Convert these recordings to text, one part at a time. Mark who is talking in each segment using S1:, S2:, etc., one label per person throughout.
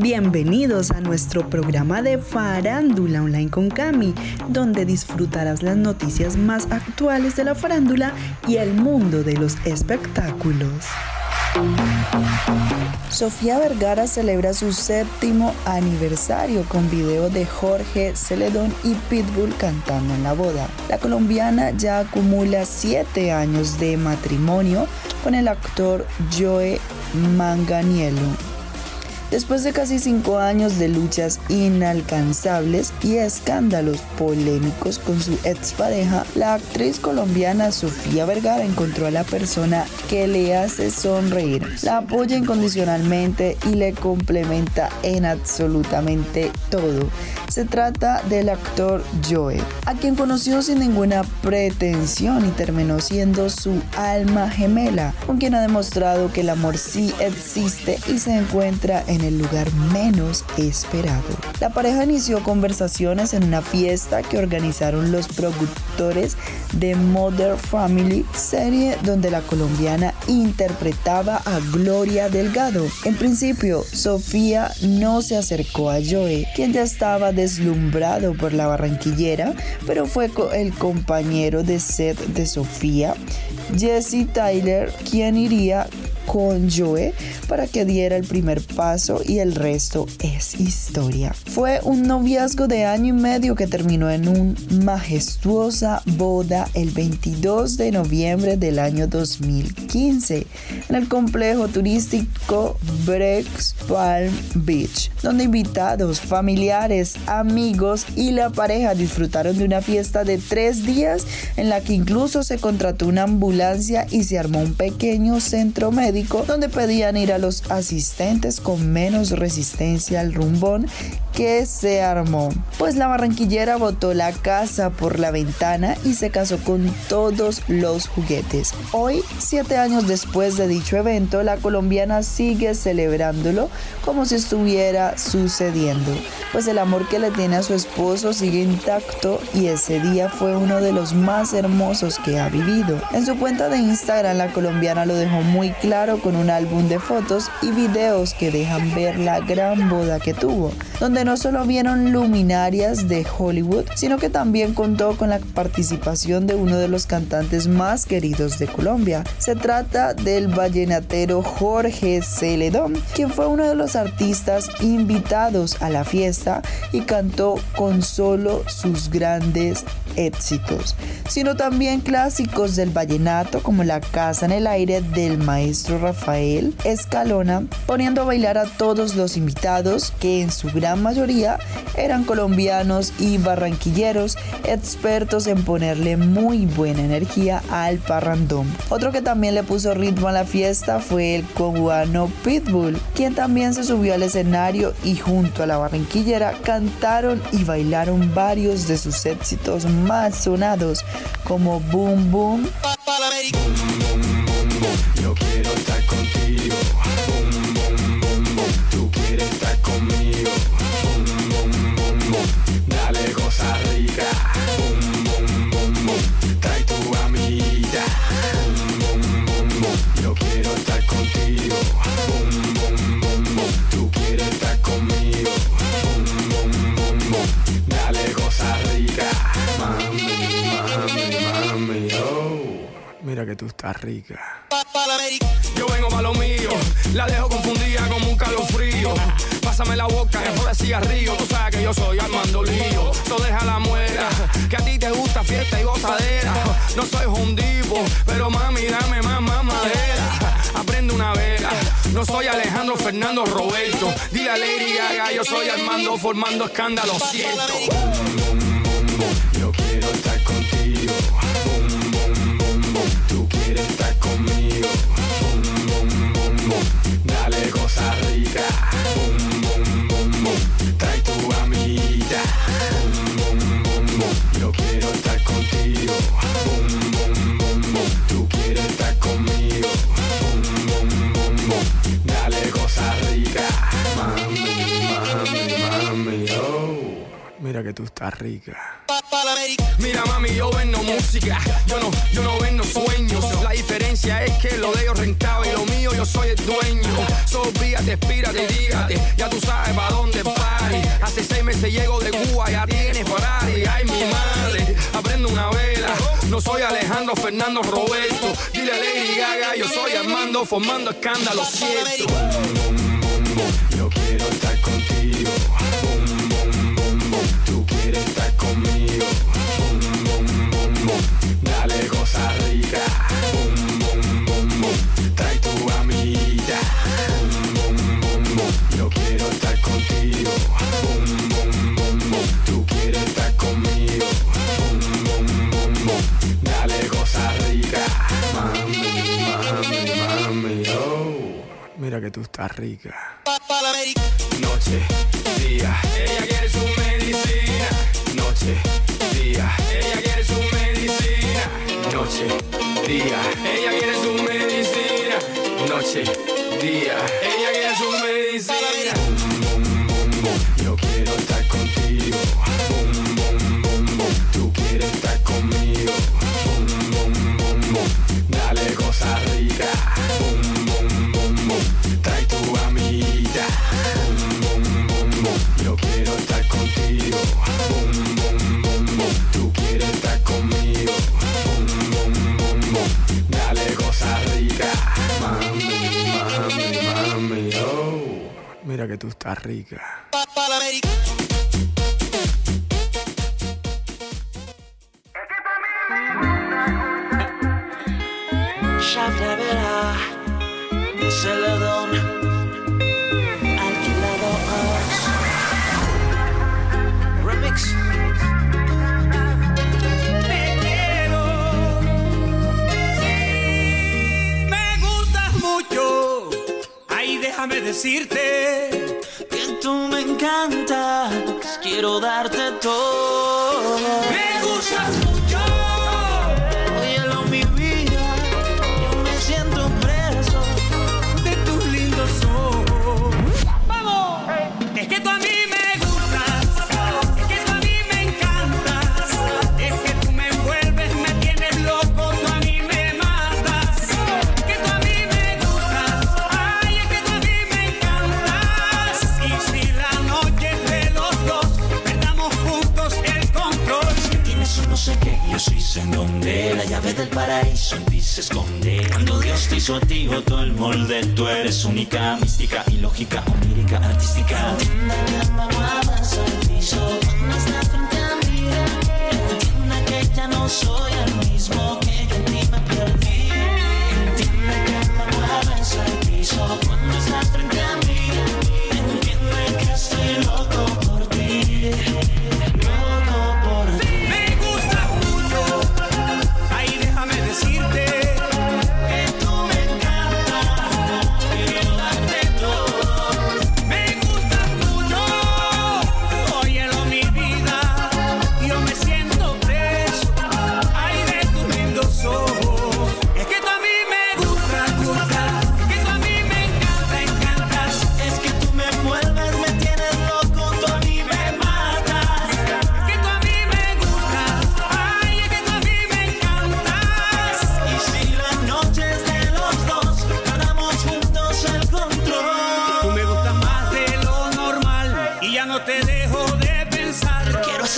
S1: Bienvenidos a nuestro programa de Farándula Online con Cami, donde disfrutarás las noticias más actuales de la farándula y el mundo de los espectáculos. Sofía Vergara celebra su séptimo aniversario con video de Jorge Celedón y Pitbull cantando en la boda. La colombiana ya acumula siete años de matrimonio con el actor Joe Manganiello Después de casi cinco años de luchas inalcanzables y escándalos polémicos con su expareja, la actriz colombiana Sofía Vergara encontró a la persona que le hace sonreír, la apoya incondicionalmente y le complementa en absolutamente todo. Se trata del actor Joe, a quien conoció sin ninguna pretensión y terminó siendo su alma gemela, con quien ha demostrado que el amor sí existe y se encuentra en el lugar menos esperado. La pareja inició conversaciones en una fiesta que organizaron los productores de Mother Family, serie donde la colombiana interpretaba a Gloria Delgado. En principio, Sofía no se acercó a Joe, quien ya estaba deslumbrado por la barranquillera, pero fue el compañero de set de Sofía, Jesse Tyler, quien iría con Joe para que diera el primer paso y el resto es historia. Fue un noviazgo de año y medio que terminó en una majestuosa boda el 22 de noviembre del año 2015 en el complejo turístico Breaks Palm Beach, donde invitados, familiares, amigos y la pareja disfrutaron de una fiesta de tres días en la que incluso se contrató una ambulancia y se armó un pequeño centro médico donde pedían ir a los asistentes con menos resistencia al rumbón que se armó. Pues la barranquillera botó la casa por la ventana y se casó con todos los juguetes. Hoy, siete años después de dicho evento, la colombiana sigue celebrándolo como si estuviera sucediendo. Pues el amor que le tiene a su esposo sigue intacto y ese día fue uno de los más hermosos que ha vivido. En su cuenta de Instagram la colombiana lo dejó muy claro con un álbum de fotos y videos que dejan ver la gran boda que tuvo, donde no solo vieron luminarias de Hollywood, sino que también contó con la participación de uno de los cantantes más queridos de Colombia. Se trata del vallenatero Jorge Celedón, quien fue uno de los artistas invitados a la fiesta y cantó con solo sus grandes éxitos, sino también clásicos del vallenato como La Casa en el Aire del maestro Rafael Escalona, poniendo a bailar a todos los invitados que en su gran mayoría eran colombianos y barranquilleros, expertos en ponerle muy buena energía al parrandón. Otro que también le puso ritmo a la fiesta fue el cubano Pitbull, quien también se subió al escenario y junto a la barranquillera cantaron y bailaron varios de sus éxitos más sonados como Boom Boom. Yo quiero estar contigo. Boom, boom, boom, boom. Tú quieres estar conmigo. Boom, boom, boom, boom. Dale cosa rica. Boom, boom, boom, boom. Trae tu amiguita. Boom, boom, boom, boom. Yo quiero estar contigo. Boom, boom, boom, boom. Tú quieres estar conmigo. Boom, boom, boom, boom. Dale cosa rica.
S2: Mira que tú estás rica. Yo vengo para lo mío, la dejo confundida como un calofrío. Pásame la boca, que de cigarrillo. Tú sabes que yo soy Armando Lío. No deja la muera, que a ti te gusta fiesta y gozadera. No soy hundivo, pero mami, dame más, más madera. Aprende una vela, no soy Alejandro Fernando Roberto. Dile a Lady Gaga, yo soy Armando formando escándalo, siento. tú estás rica. Mira mami, yo vendo música, yo no, yo no vendo sueños. La diferencia es que lo de ellos rentaba y lo mío yo soy el dueño. Sopíate, expírate, dígate, ya tú sabes para dónde pari. Hace seis meses llego de Cuba, ya tienes Ferrari. Ay, mi madre, aprendo una vela. No soy Alejandro Fernando Roberto. Dile Lady Gaga, yo soy Armando, formando escándalo, cierto. tú estás rica. Noche, día, ella quiere su medicina. Noche, día, ella quiere su medicina. Noche, día, ella quiere su medicina. Noche, día, ella quiere su medicina. Boom, boom, boom, boom. Yo quiero estar rica.
S3: paraíso en ti se esconde. Cuando Dios te hizo a ti, todo el molde, tú eres única, mística, ilógica, onírica, artística. Una llama guapa sobre el piso, cuando estás frente a mí, entienda que ya no soy el mismo.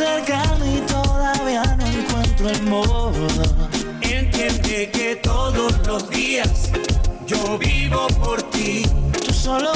S3: acercarme y todavía no encuentro el modo.
S4: Entiende que todos los días yo vivo por ti.
S3: Tú solo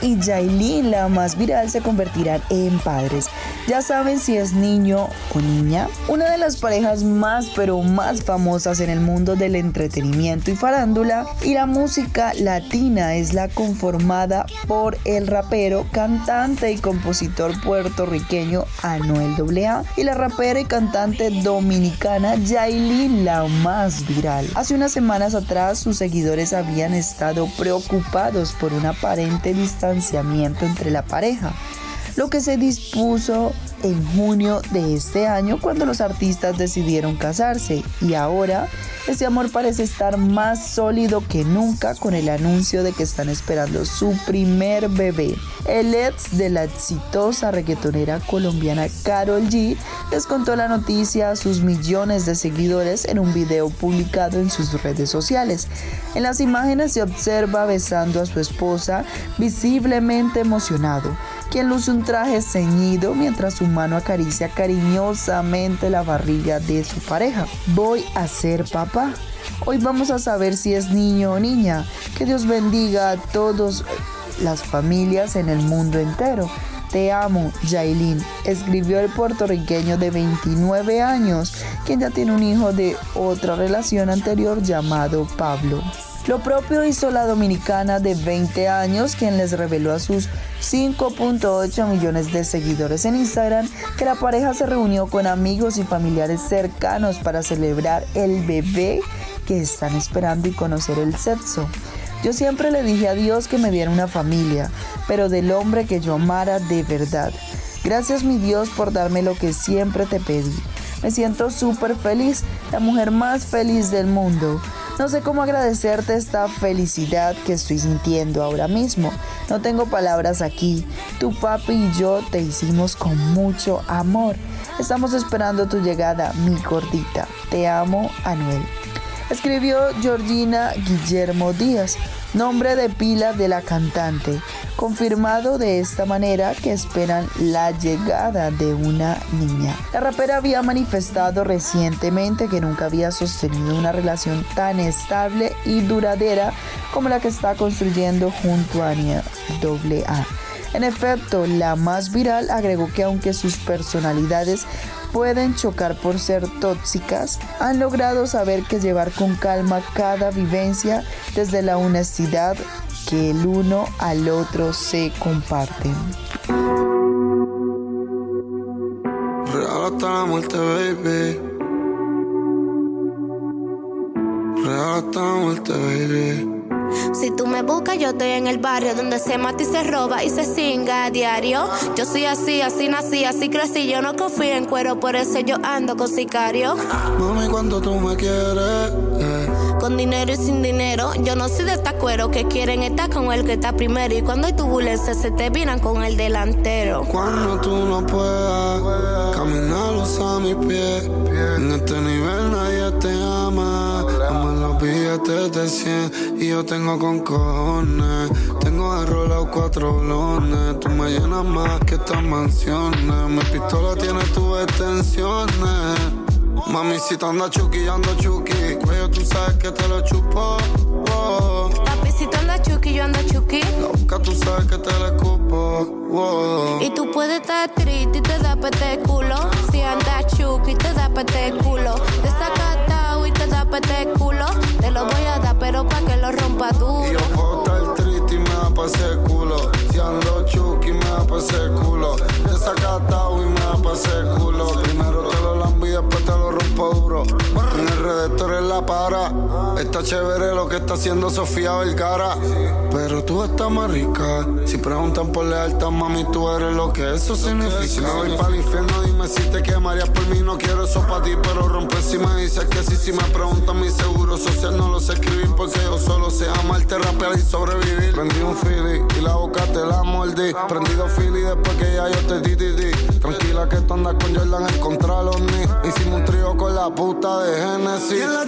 S1: Y Jailin, la más viral, se convertirán en padres. Ya saben si es niño o niña. Una de las parejas más pero más famosas en el mundo del entretenimiento y farándula y la música latina es la conformada por el rapero, cantante y compositor puertorriqueño Anuel AA y la rapera y cantante dominicana Yailin, la más viral. Hace unas semanas atrás sus seguidores habían estado preocupados por un aparente distanciamiento entre la pareja lo que se dispuso en junio de este año cuando los artistas decidieron casarse y ahora ese amor parece estar más sólido que nunca con el anuncio de que están esperando su primer bebé. El ex de la exitosa reggaetonera colombiana Carol G les contó la noticia a sus millones de seguidores en un video publicado en sus redes sociales. En las imágenes se observa besando a su esposa visiblemente emocionado quien luce un traje ceñido mientras su mano acaricia cariñosamente la barriga de su pareja. Voy a ser papá. Hoy vamos a saber si es niño o niña. Que Dios bendiga a todas las familias en el mundo entero. Te amo, Jailin, escribió el puertorriqueño de 29 años, quien ya tiene un hijo de otra relación anterior llamado Pablo. Lo propio hizo la dominicana de 20 años, quien les reveló a sus 5.8 millones de seguidores en Instagram que la pareja se reunió con amigos y familiares cercanos para celebrar el bebé que están esperando y conocer el sexo. Yo siempre le dije a Dios que me diera una familia, pero del hombre que yo amara de verdad. Gracias mi Dios por darme lo que siempre te pedí. Me siento súper feliz, la mujer más feliz del mundo. No sé cómo agradecerte esta felicidad que estoy sintiendo ahora mismo. No tengo palabras aquí. Tu papi y yo te hicimos con mucho amor. Estamos esperando tu llegada, mi gordita. Te amo, Anuel. Escribió Georgina Guillermo Díaz nombre de pila de la cantante, confirmado de esta manera que esperan la llegada de una niña. La rapera había manifestado recientemente que nunca había sostenido una relación tan estable y duradera como la que está construyendo junto a Ania AA. En efecto, la más viral agregó que aunque sus personalidades pueden chocar por ser tóxicas, han logrado saber que llevar con calma cada vivencia desde la honestidad que el uno al otro se comparten.
S5: Real hasta la baby. Baby.
S6: Si tú me buscas, yo estoy en el barrio donde se mata y se roba y se singa a diario. Yo soy así, así nací, así crecí. Yo no confío en cuero, por eso yo ando con sicario.
S5: Mami, cuando tú me quieres. Eh.
S6: Con dinero y sin dinero, yo no soy de esta cuero que quieren estar con el que está primero. Y cuando hay turbulencia, se te viran con el delantero.
S5: Cuando tú no puedas caminar, a mis pies. En este nivel nadie te ama billetes de 100 y yo tengo con cojones. Tengo arrolado cuatro blones. Tú me llenas más que estas mansiones. Mi pistola tiene tus extensiones. Mami, si te anda chuki, yo ando chuki. Cuello, tú sabes que te lo chupo. Oh.
S6: Papi, si te anda chuki, yo ando chuki.
S5: La boca, tú sabes que te la escupo. Oh.
S6: Y tú puedes estar triste y te da pete culo. Si andas chuki, te da pete culo. Desacatado y te culo. Lo voy a dar, pero pa' que lo rompa tú.
S5: Y yo puedo estar triste y me da pa' ese culo. Si ando chuki, me da pa' ese culo. Desacatado y me da pa' ese culo. Primero te lo lambo y después te lo rompo duro. En el redactor en la para. Está chévere lo que está haciendo Sofía Vergara. Pero tú estás más rica. Si preguntan por lealtad, mami, tú eres lo que eso significa. Si me voy para el infierno, dime si te quemarías por mí. No quiero eso para ti, pero rompe si me dices que sí. Si me preguntan mi seguro social, no lo sé escribir porque yo solo sé amarte, rapear y sobrevivir. Prendí un fili y la boca te la mordí. Prendido fili después que ya yo te di, di, di. Tranquila que tú andas con Jordan, encontrar los ni. Hicimos un trío con la puta de Genesis.
S7: Y en la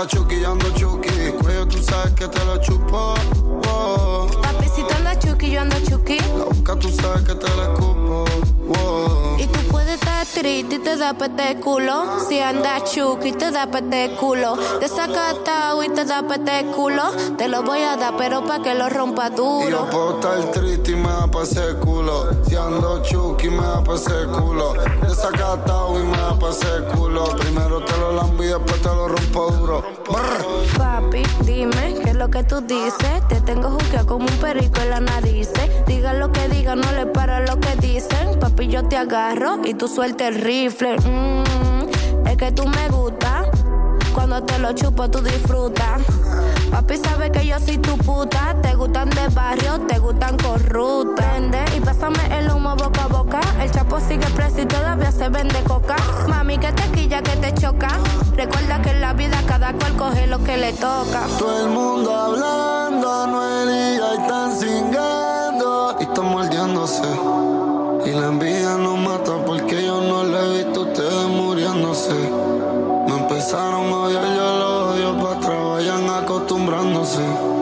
S5: Mami, si te ando chuki, yo ando chuki. Cuello, tú sabes que te lo chupo. Oh.
S6: Papi, si te anda chuki, yo ando chuki.
S5: La boca, tú sabes que te la escupo. Oh.
S6: Estar triste y te da pete culo. Si andas chuki te da pete culo. Desacatado y te da pete culo. Te lo voy a dar, pero pa' que lo rompa duro.
S5: Y yo puedo estar triste y me da pa' ese culo. Si ando chuki me da pa' ese culo. Desacatado y me da pa' ese culo. Primero te lo lambo y después te lo rompo duro.
S6: Papi, dime qué es lo que tú dices. Te tengo juqueado como un perico en la nariz. Diga lo que diga, no le para lo que dicen. Papi, yo te agarro y tú suelta el rifle. Mm, es que tú me gusta. Cuando te lo chupo, tú disfrutas. Papi sabe que yo soy tu puta. Te gustan de barrio, te gustan corruptas. Y pásame el humo boca a boca. El chapo sigue preso y todavía se vende coca. Mami, que te quilla, que te choca. Recuerda que en la vida cada cual coge lo que le toca.
S5: Todo el mundo hablando, no y están cingando. Y están mordiéndose. Y la envidia nos mata porque yo no le he visto a ustedes muriéndose. Me empezaron a odiar, yo los odio para vayan acostumbrándose.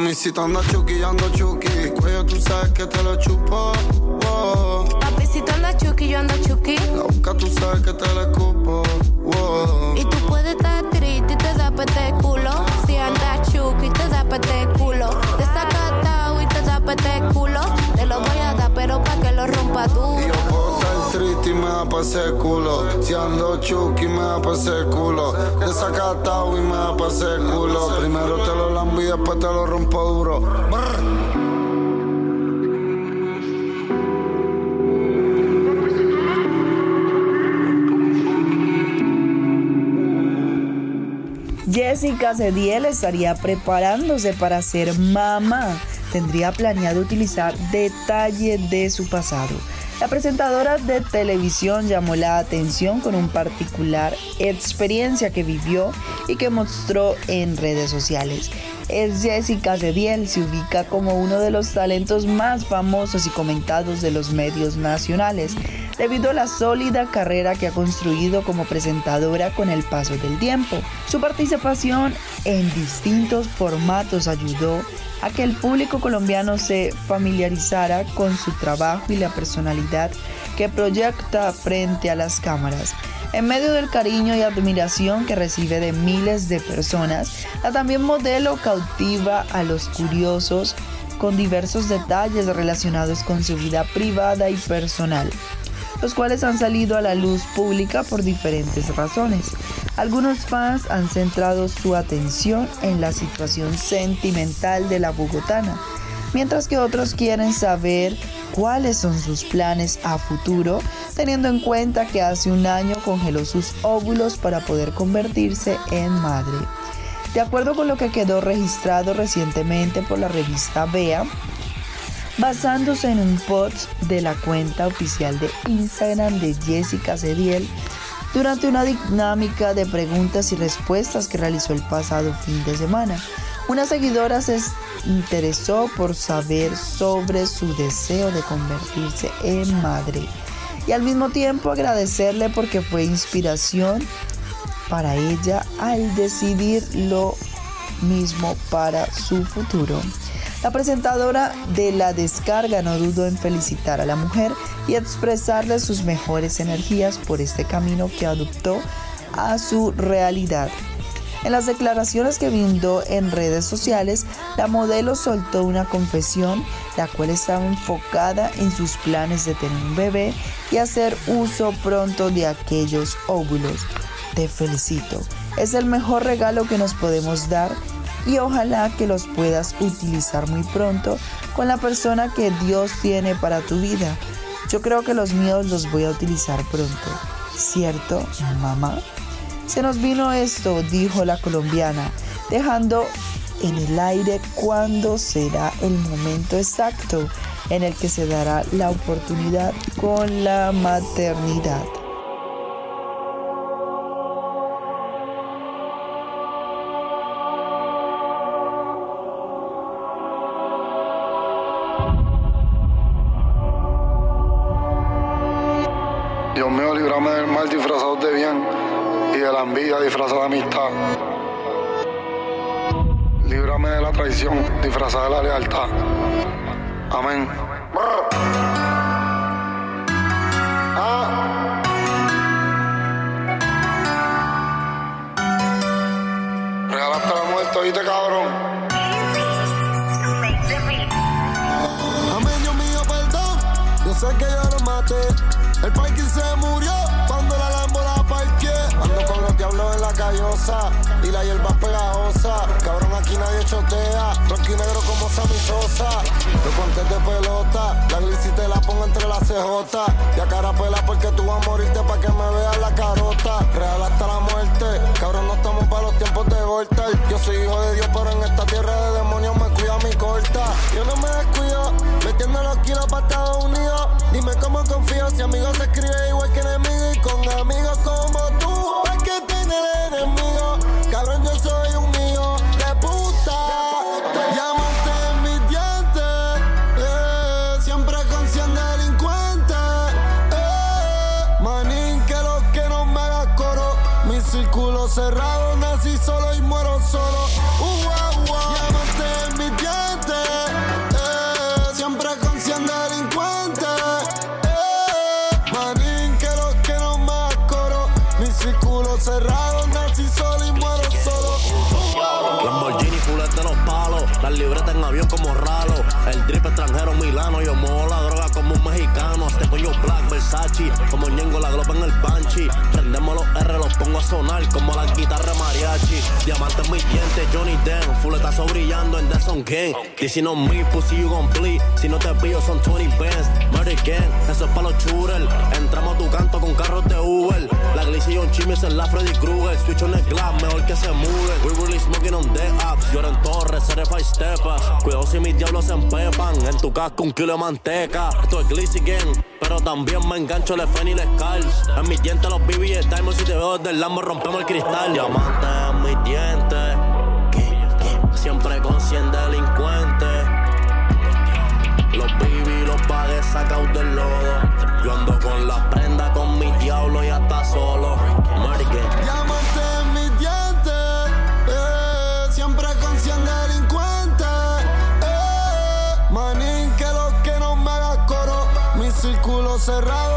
S5: Mami, si te andas chuki, yo ando chuki. Cuello, tú sabes que te lo chupo. Oh.
S6: Papi, si tú andas chuki, yo ando chuki.
S5: La boca, tú sabes que te la escupo. Oh.
S6: Y tú puedes estar triste y te da pete culo. Si andas chuki, te da pete culo. Desacatado y te da pete culo. Te lo voy a dar, pero pa' que lo rompa
S5: Y triste y me da pa' ese culo. Si ando chuki, me da pa' ese culo. Desacatado y me da pa' ese culo. Primero te lo lambo y después te lo rompo duro. Brr.
S1: Jessica Cediel estaría preparándose para ser mamá. Tendría planeado utilizar detalles de su pasado. La presentadora de televisión llamó la atención con un particular experiencia que vivió y que mostró en redes sociales. Es Jessica Cediel, se ubica como uno de los talentos más famosos y comentados de los medios nacionales, debido a la sólida carrera que ha construido como presentadora con el paso del tiempo. Su participación en distintos formatos ayudó a que el público colombiano se familiarizara con su trabajo y la personalidad que proyecta frente a las cámaras. En medio del cariño y admiración que recibe de miles de personas, la también modelo cautiva a los curiosos con diversos detalles relacionados con su vida privada y personal los cuales han salido a la luz pública por diferentes razones. Algunos fans han centrado su atención en la situación sentimental de la bogotana, mientras que otros quieren saber cuáles son sus planes a futuro, teniendo en cuenta que hace un año congeló sus óvulos para poder convertirse en madre. De acuerdo con lo que quedó registrado recientemente por la revista Bea, basándose en un post de la cuenta oficial de Instagram de Jessica Cediel durante una dinámica de preguntas y respuestas que realizó el pasado fin de semana. Una seguidora se interesó por saber sobre su deseo de convertirse en madre y al mismo tiempo agradecerle porque fue inspiración para ella al decidir lo mismo para su futuro. La presentadora de la descarga no dudó en felicitar a la mujer y expresarle sus mejores energías por este camino que adoptó a su realidad. En las declaraciones que brindó en redes sociales, la modelo soltó una confesión, la cual estaba enfocada en sus planes de tener un bebé y hacer uso pronto de aquellos óvulos. Te felicito. Es el mejor regalo que nos podemos dar y ojalá que los puedas utilizar muy pronto con la persona que Dios tiene para tu vida. Yo creo que los míos los voy a utilizar pronto. ¿Cierto, mamá? Se nos vino esto, dijo la colombiana, dejando en el aire cuándo será el momento exacto en el que se dará la oportunidad con la maternidad.
S8: La envidia disfrazada de amistad. Líbrame de la traición disfrazada de la lealtad. Amén. Ah. Regalaste la muerte, oíste, cabrón.
S5: Amén, Dios mío, perdón. Yo sé que yo lo maté. Y la hierba pegajosa. Cabrón, aquí nadie chotea. Rocky negro como Sammy Sosa. Los guantes de pelota, la glis te la pongo entre las CJ. Y a cara pela porque tú vas a morirte pa' que me veas la carota. Real hasta la muerte. Cabrón, no estamos para los tiempos de volta. Yo soy hijo de Dios, pero en esta tierra de demonios me cuida mi corta. Yo no me descuido, metiendo los kilos para Estados Unidos. Dime cómo confío si amigos se escribe igual que enemigo y con amigos como
S9: mariachi, diamantes en mis dientes, Johnny Den, fuletazo brillando en The Sun King, dicen on me, pussy you gon' bleed, si no te pillo son 20 bands, Murder Gang, eso es pa' los shooters, entramos a tu canto con carros de Uber, la Glizzy y un chimmy es la Freddy Krueger, switch on el glass, que se mude, we really smoking on the apps, lloro en torres, certified stepas, cuidado si mis diablos se empepan, en tu casco un kilo de manteca, esto es Glizzy Gang, pero también me engancho el FN y el Scars, en mis dientes los BB Diamonds si te veo desde el Lambo rompemos el cristal, diamante en mis dientes, siempre con 100 delincuentes, los baby los pagué sacados del lodo. Yo ando
S5: cerrado,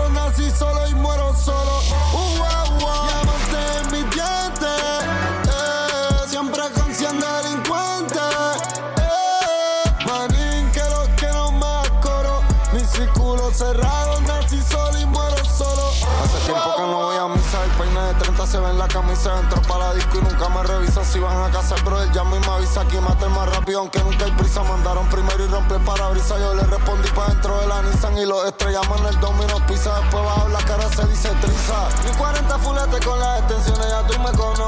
S5: camisa. Entro para la disco y nunca me revisan si van a casa. El brother ya me avisa aquí mate más rápido, aunque nunca hay prisa. Mandaron primero y rompí el parabrisas. Yo le respondí para dentro de la Nissan y los estrellamos en el domino pisa. Después bajo la cara se dice triza. Mi 40 fulete con las extensiones, ya tú me conoces.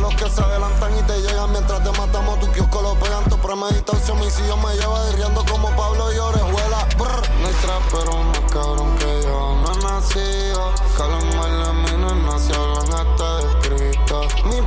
S5: Los que se adelantan y te llegan mientras te matamos. Tu kiosco lo pegan, tu premeditación. homicidio me lleva derriando como Pablo y Orejuela. Brr. No hay trapero más cabrón que yo. No he nacido. Calan mal de mí, no nací, hablan hasta escrito. Mi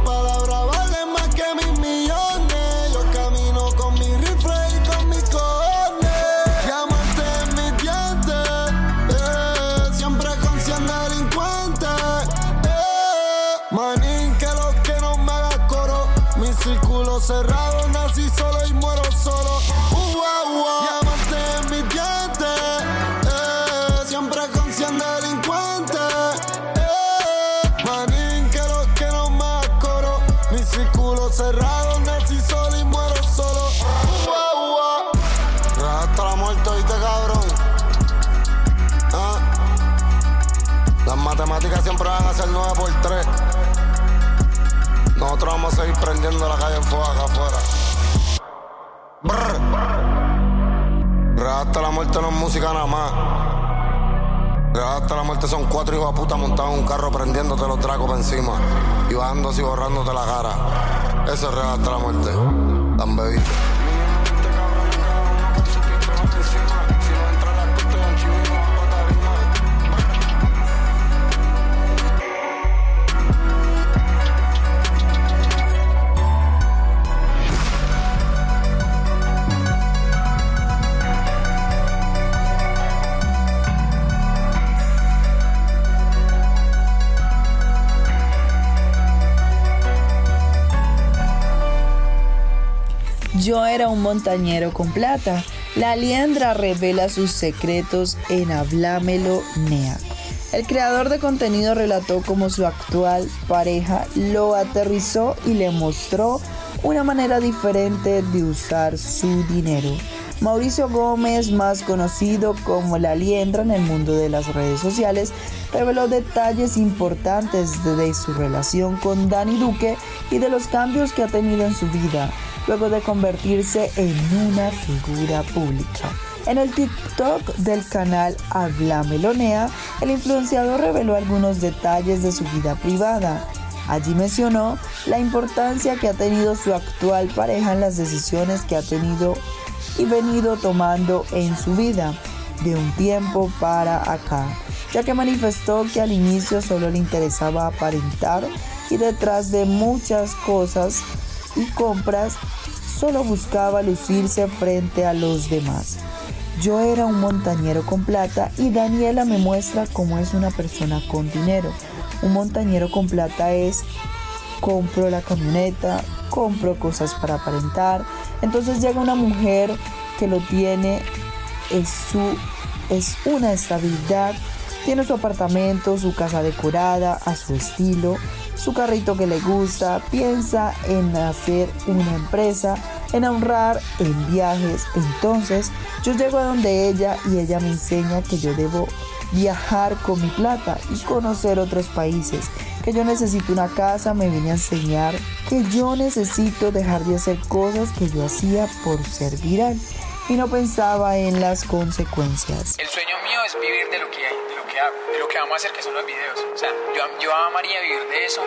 S5: van a ser 9 por 3. Nosotros vamos a seguir prendiendo la calle en fuego acá afuera. Brr. Hasta la muerte no es música nada más. Real hasta la muerte son cuatro hijos de puta montados en un carro prendiéndote los tracos por encima y bajándose y borrándote la cara. Eso es hasta la muerte. Tan bebicho.
S1: Yo era un montañero con plata. La liendra revela sus secretos en Hablámelo Nea. El creador de contenido relató cómo su actual pareja lo aterrizó y le mostró una manera diferente de usar su dinero. Mauricio Gómez, más conocido como La Liendra en el mundo de las redes sociales, reveló detalles importantes de su relación con Dani Duque y de los cambios que ha tenido en su vida, luego de convertirse en una figura pública. En el TikTok del canal Habla Melonea, el influenciador reveló algunos detalles de su vida privada. Allí mencionó la importancia que ha tenido su actual pareja en las decisiones que ha tenido y venido tomando en su vida de un tiempo para acá, ya que manifestó que al inicio solo le interesaba aparentar y detrás de muchas cosas y compras solo buscaba lucirse frente a los demás. Yo era un montañero con plata y Daniela me muestra cómo es una persona con dinero. Un montañero con plata es compro la camioneta, compro cosas para aparentar. Entonces llega una mujer que lo tiene, es, su, es una estabilidad, tiene su apartamento, su casa decorada a su estilo, su carrito que le gusta, piensa en hacer una empresa, en ahorrar, en viajes. Entonces yo llego a donde ella y ella me enseña que yo debo viajar con mi plata y conocer otros países. Que yo necesito una casa, me viene a enseñar que yo necesito dejar de hacer cosas que yo hacía por ser viral y no pensaba en las consecuencias.
S10: El sueño mío es vivir de lo que, de lo que vamos a hacer que son los videos. O sea, yo, yo amaría vivir de eso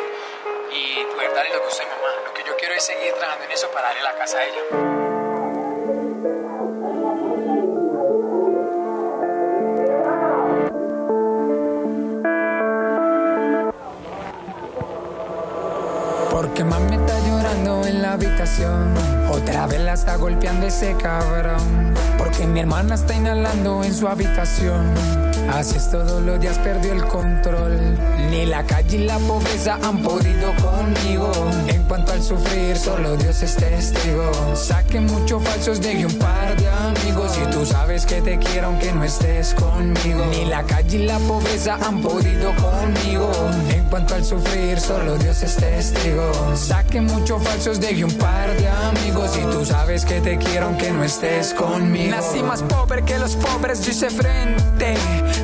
S10: y poder darle lo que gusta mamá. Lo que yo quiero es seguir trabajando en eso para darle la casa a ella.
S11: Porque mami está llorando en la habitación. Otra vez la está golpeando ese cabrón. Porque mi hermana está inhalando en su habitación. Así es todos los días perdió el control. Ni la calle y la pobreza han podido conmigo. En cuanto al sufrir, solo Dios es testigo. Saqué muchos falsos, de un par de amigos. Y tú sabes que te quiero aunque no estés conmigo. Ni la calle y la pobreza han podido conmigo. En cuanto al sufrir, solo Dios es testigo. Saqué muchos falsos, de un par de amigos. Y tú sabes que te quiero aunque no estés conmigo. Nací más pobre que los pobres, yo hice frente.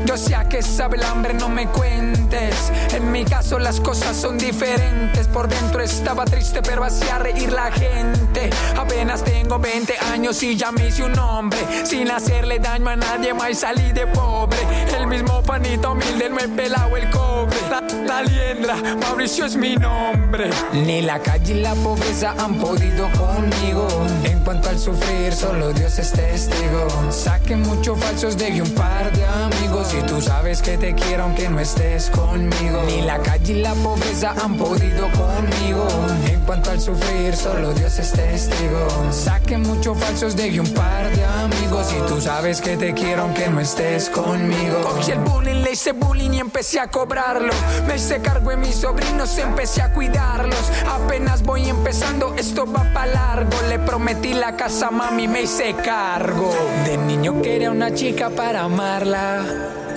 S11: Yo sé que sabe el hambre, no me cuentes. En mi caso las cosas son diferentes. Por dentro estaba triste, pero hacía reír la gente. Apenas tengo 20 años y ya me hice un hombre. Sin hacerle daño a nadie más salí de pobre. El mismo panito humilde me he pelado el cobre. La, liendra, Mauricio es mi nombre. Ni la calle y la pobreza han podido conmigo. En cuanto al sufrir, solo Dios es testigo. Saqué muchos falsos, de un par de amigos. Y tú sabes que te quiero aunque no estés conmigo. Ni la calle y la pobreza han podido conmigo. En cuanto al sufrir, solo Dios es testigo. Saqué muchos falsos, de un par de amigos. Y tú sabes que te quiero aunque no estés conmigo. Cogí el bullying, le hice bullying y empecé a cobrarlo. Me hice cargo de mis sobrinos, empecé a cuidarlos. Apenas voy empezando, esto va para largo. Le prometí la casa, mami, me hice cargo. De niño quería una chica para amarla.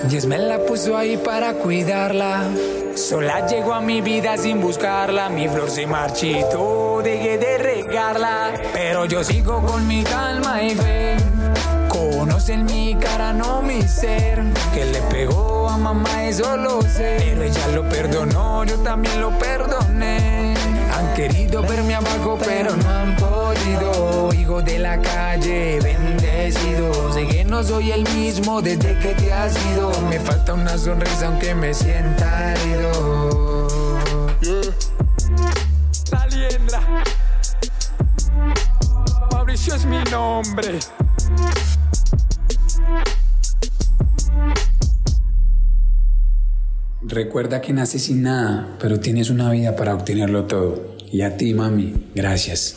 S11: Dios me la puso ahí para cuidarla. Sola llegó a mi vida sin buscarla. Mi flor se marchitó, dejé de regarla. Pero yo sigo con mi calma y fe. Conocen mi cara, no mi ser. Que le pegó a mamá, eso lo sé. Pero ella lo perdonó, yo también lo perdoné. Han querido verme abajo, pero no han podido. Hijo de la calle, bendecido. Sé que no soy el mismo desde que te has ido. Me falta una sonrisa aunque me sienta herido. La liendra. Mauricio es mi nombre. Recuerda que naces sin nada, pero tienes una vida para obtenerlo todo. Y a ti, mami, gracias.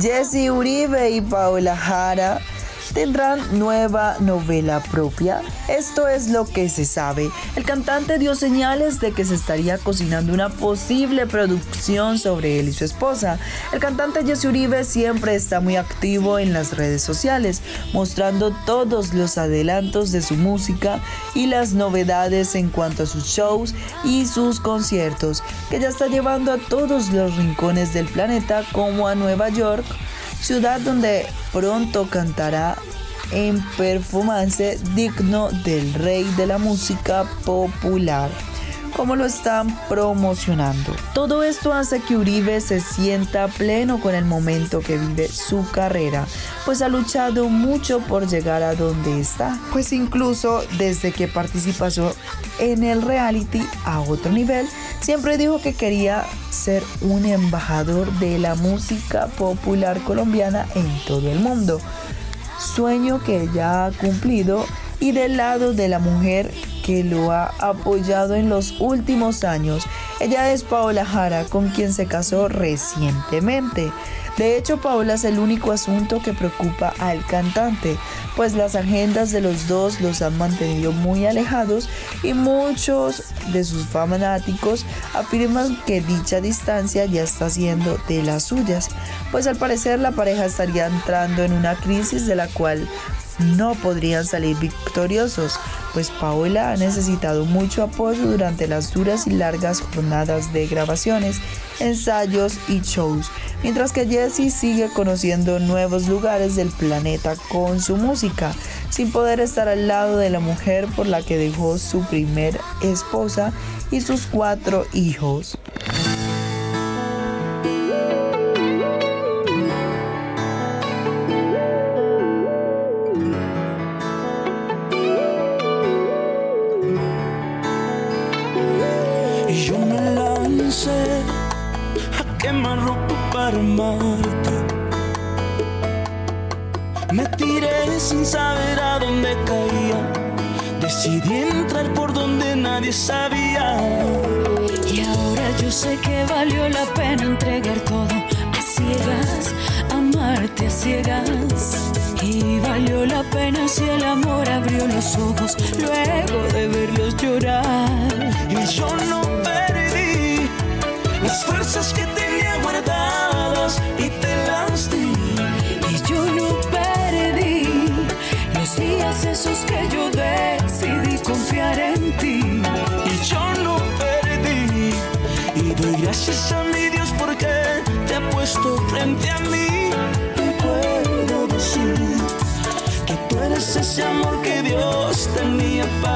S1: Jesse Uribe y Paula Jara tendrán nueva novela propia. Esto es lo que se sabe. El cantante dio señales de que se estaría cocinando una posible producción sobre él y su esposa. El cantante Jesse Uribe siempre está muy activo en las redes sociales, mostrando todos los adelantos de su música y las novedades en cuanto a sus shows y sus conciertos, que ya está llevando a todos los rincones del planeta como a Nueva York, ciudad donde pronto cantará en performance digno del rey de la música popular como lo están promocionando. Todo esto hace que Uribe se sienta pleno con el momento que vive su carrera, pues ha luchado mucho por llegar a donde está, pues incluso desde que participó en el reality a otro nivel, siempre dijo que quería ser un embajador de la música popular colombiana en todo el mundo. Sueño que ya ha cumplido y del lado de la mujer que lo ha apoyado en los últimos años. Ella es Paola Jara, con quien se casó recientemente. De hecho, Paola es el único asunto que preocupa al cantante, pues las agendas de los dos los han mantenido muy alejados y muchos de sus fanáticos afirman que dicha distancia ya está siendo de las suyas, pues al parecer la pareja estaría entrando en una crisis de la cual no podrían salir victoriosos, pues Paola ha necesitado mucho apoyo durante las duras y largas jornadas de grabaciones, ensayos y shows, mientras que Jessie sigue conociendo nuevos lugares del planeta con su música, sin poder estar al lado de la mujer por la que dejó su primer esposa y sus cuatro hijos.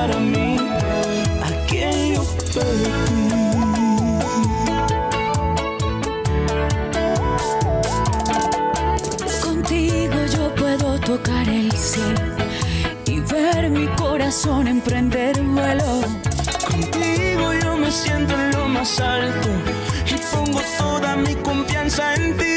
S12: Para mí. A quien yo perdí.
S13: Contigo yo puedo tocar el cielo y ver mi corazón emprender vuelo.
S12: Contigo yo me siento en lo más alto y pongo toda mi confianza en ti.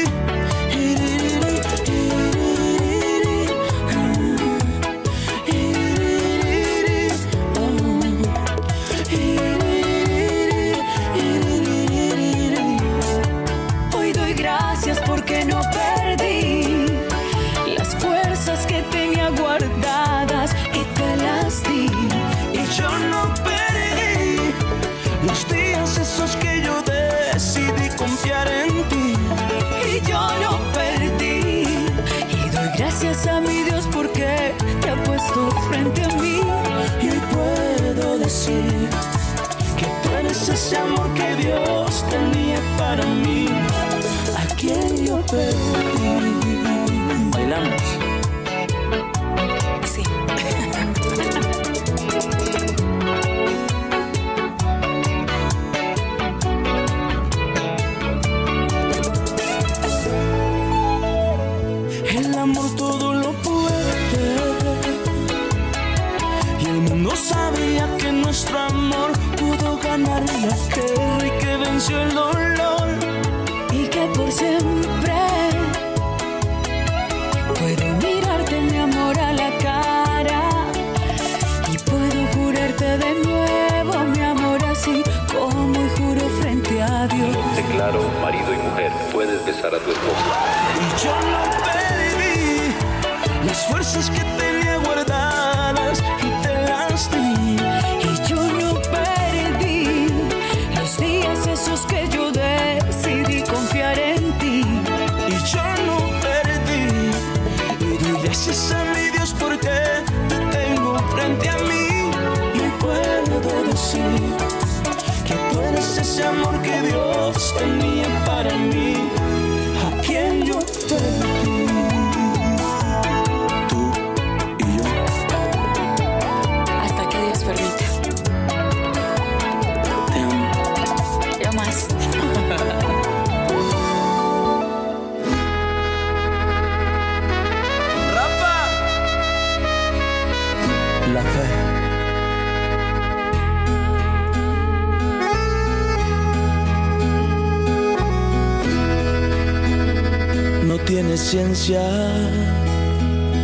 S12: Ese amor que Dios tenía para mí. A quien yo perdí. Bailamos.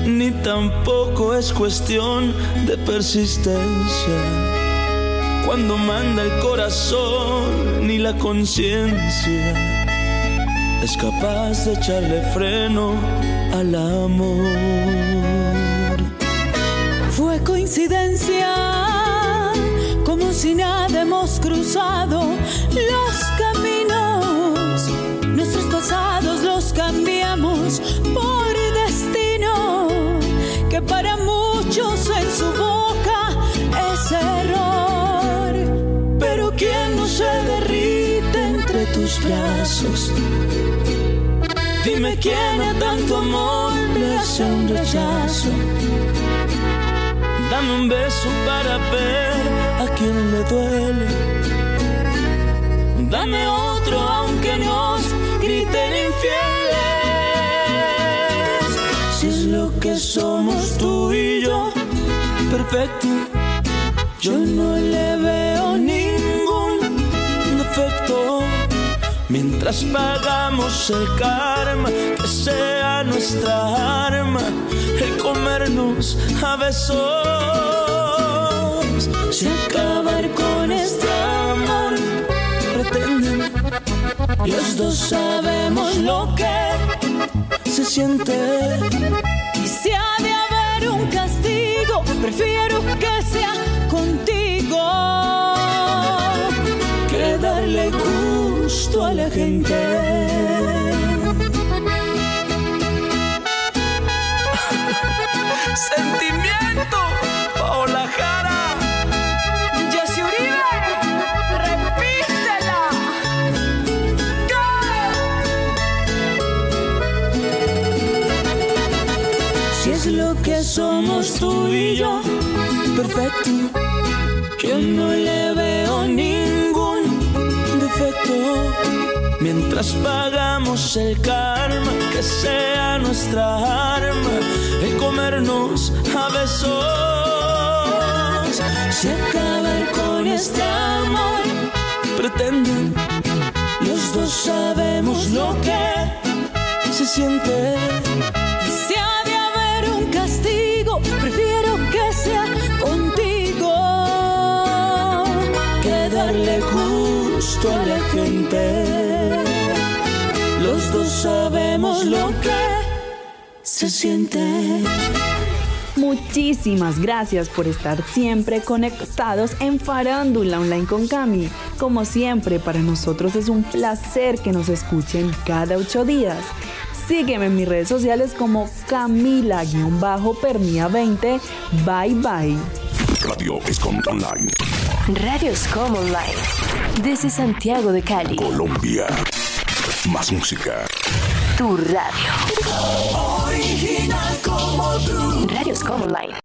S12: Ni tampoco es cuestión de persistencia. Cuando manda el corazón, ni la conciencia es capaz de echarle freno al amor.
S13: Fue coincidencia, como si nada hemos cruzado los
S12: Dime quién a tanto amor le hace un rechazo. Dame un beso para ver a quien le duele. Dame otro aunque nos griten infieles. Si es lo que somos tú y yo, perfecto. Yo no le veo Mientras pagamos el karma, que sea nuestra arma, el comernos a besos. Si acabar con este amor pretenden, los dos sabemos lo que se siente.
S13: Y si ha de haber un castigo, prefiero que sea contigo.
S12: que darle gusto a la gente. Sentimiento, Paola Jara.
S13: Jessy Uribe, repítela.
S12: Si es lo que somos tú y yo, perfecto. Yo no le veo ningún defecto. Mientras pagamos el karma, que sea nuestra arma, el comernos a besos. Si acabar con este amor, pretenden, los dos sabemos lo que se siente.
S13: Si ha de haber un castigo, prefiero que sea contigo.
S12: que darle gusto a la gente. Lo que se siente.
S14: Muchísimas gracias por estar siempre conectados en Farándula Online con Cami. Como siempre, para nosotros es un placer que nos escuchen cada ocho días. Sígueme en mis redes sociales como Camila-Pernia20. Bye bye.
S15: Radio Escom Online.
S16: Radio Scom Online. Desde Santiago de Cali.
S15: Colombia. Más música.
S16: Tu radio.
S12: Original como tú.
S16: Radio Scom Online.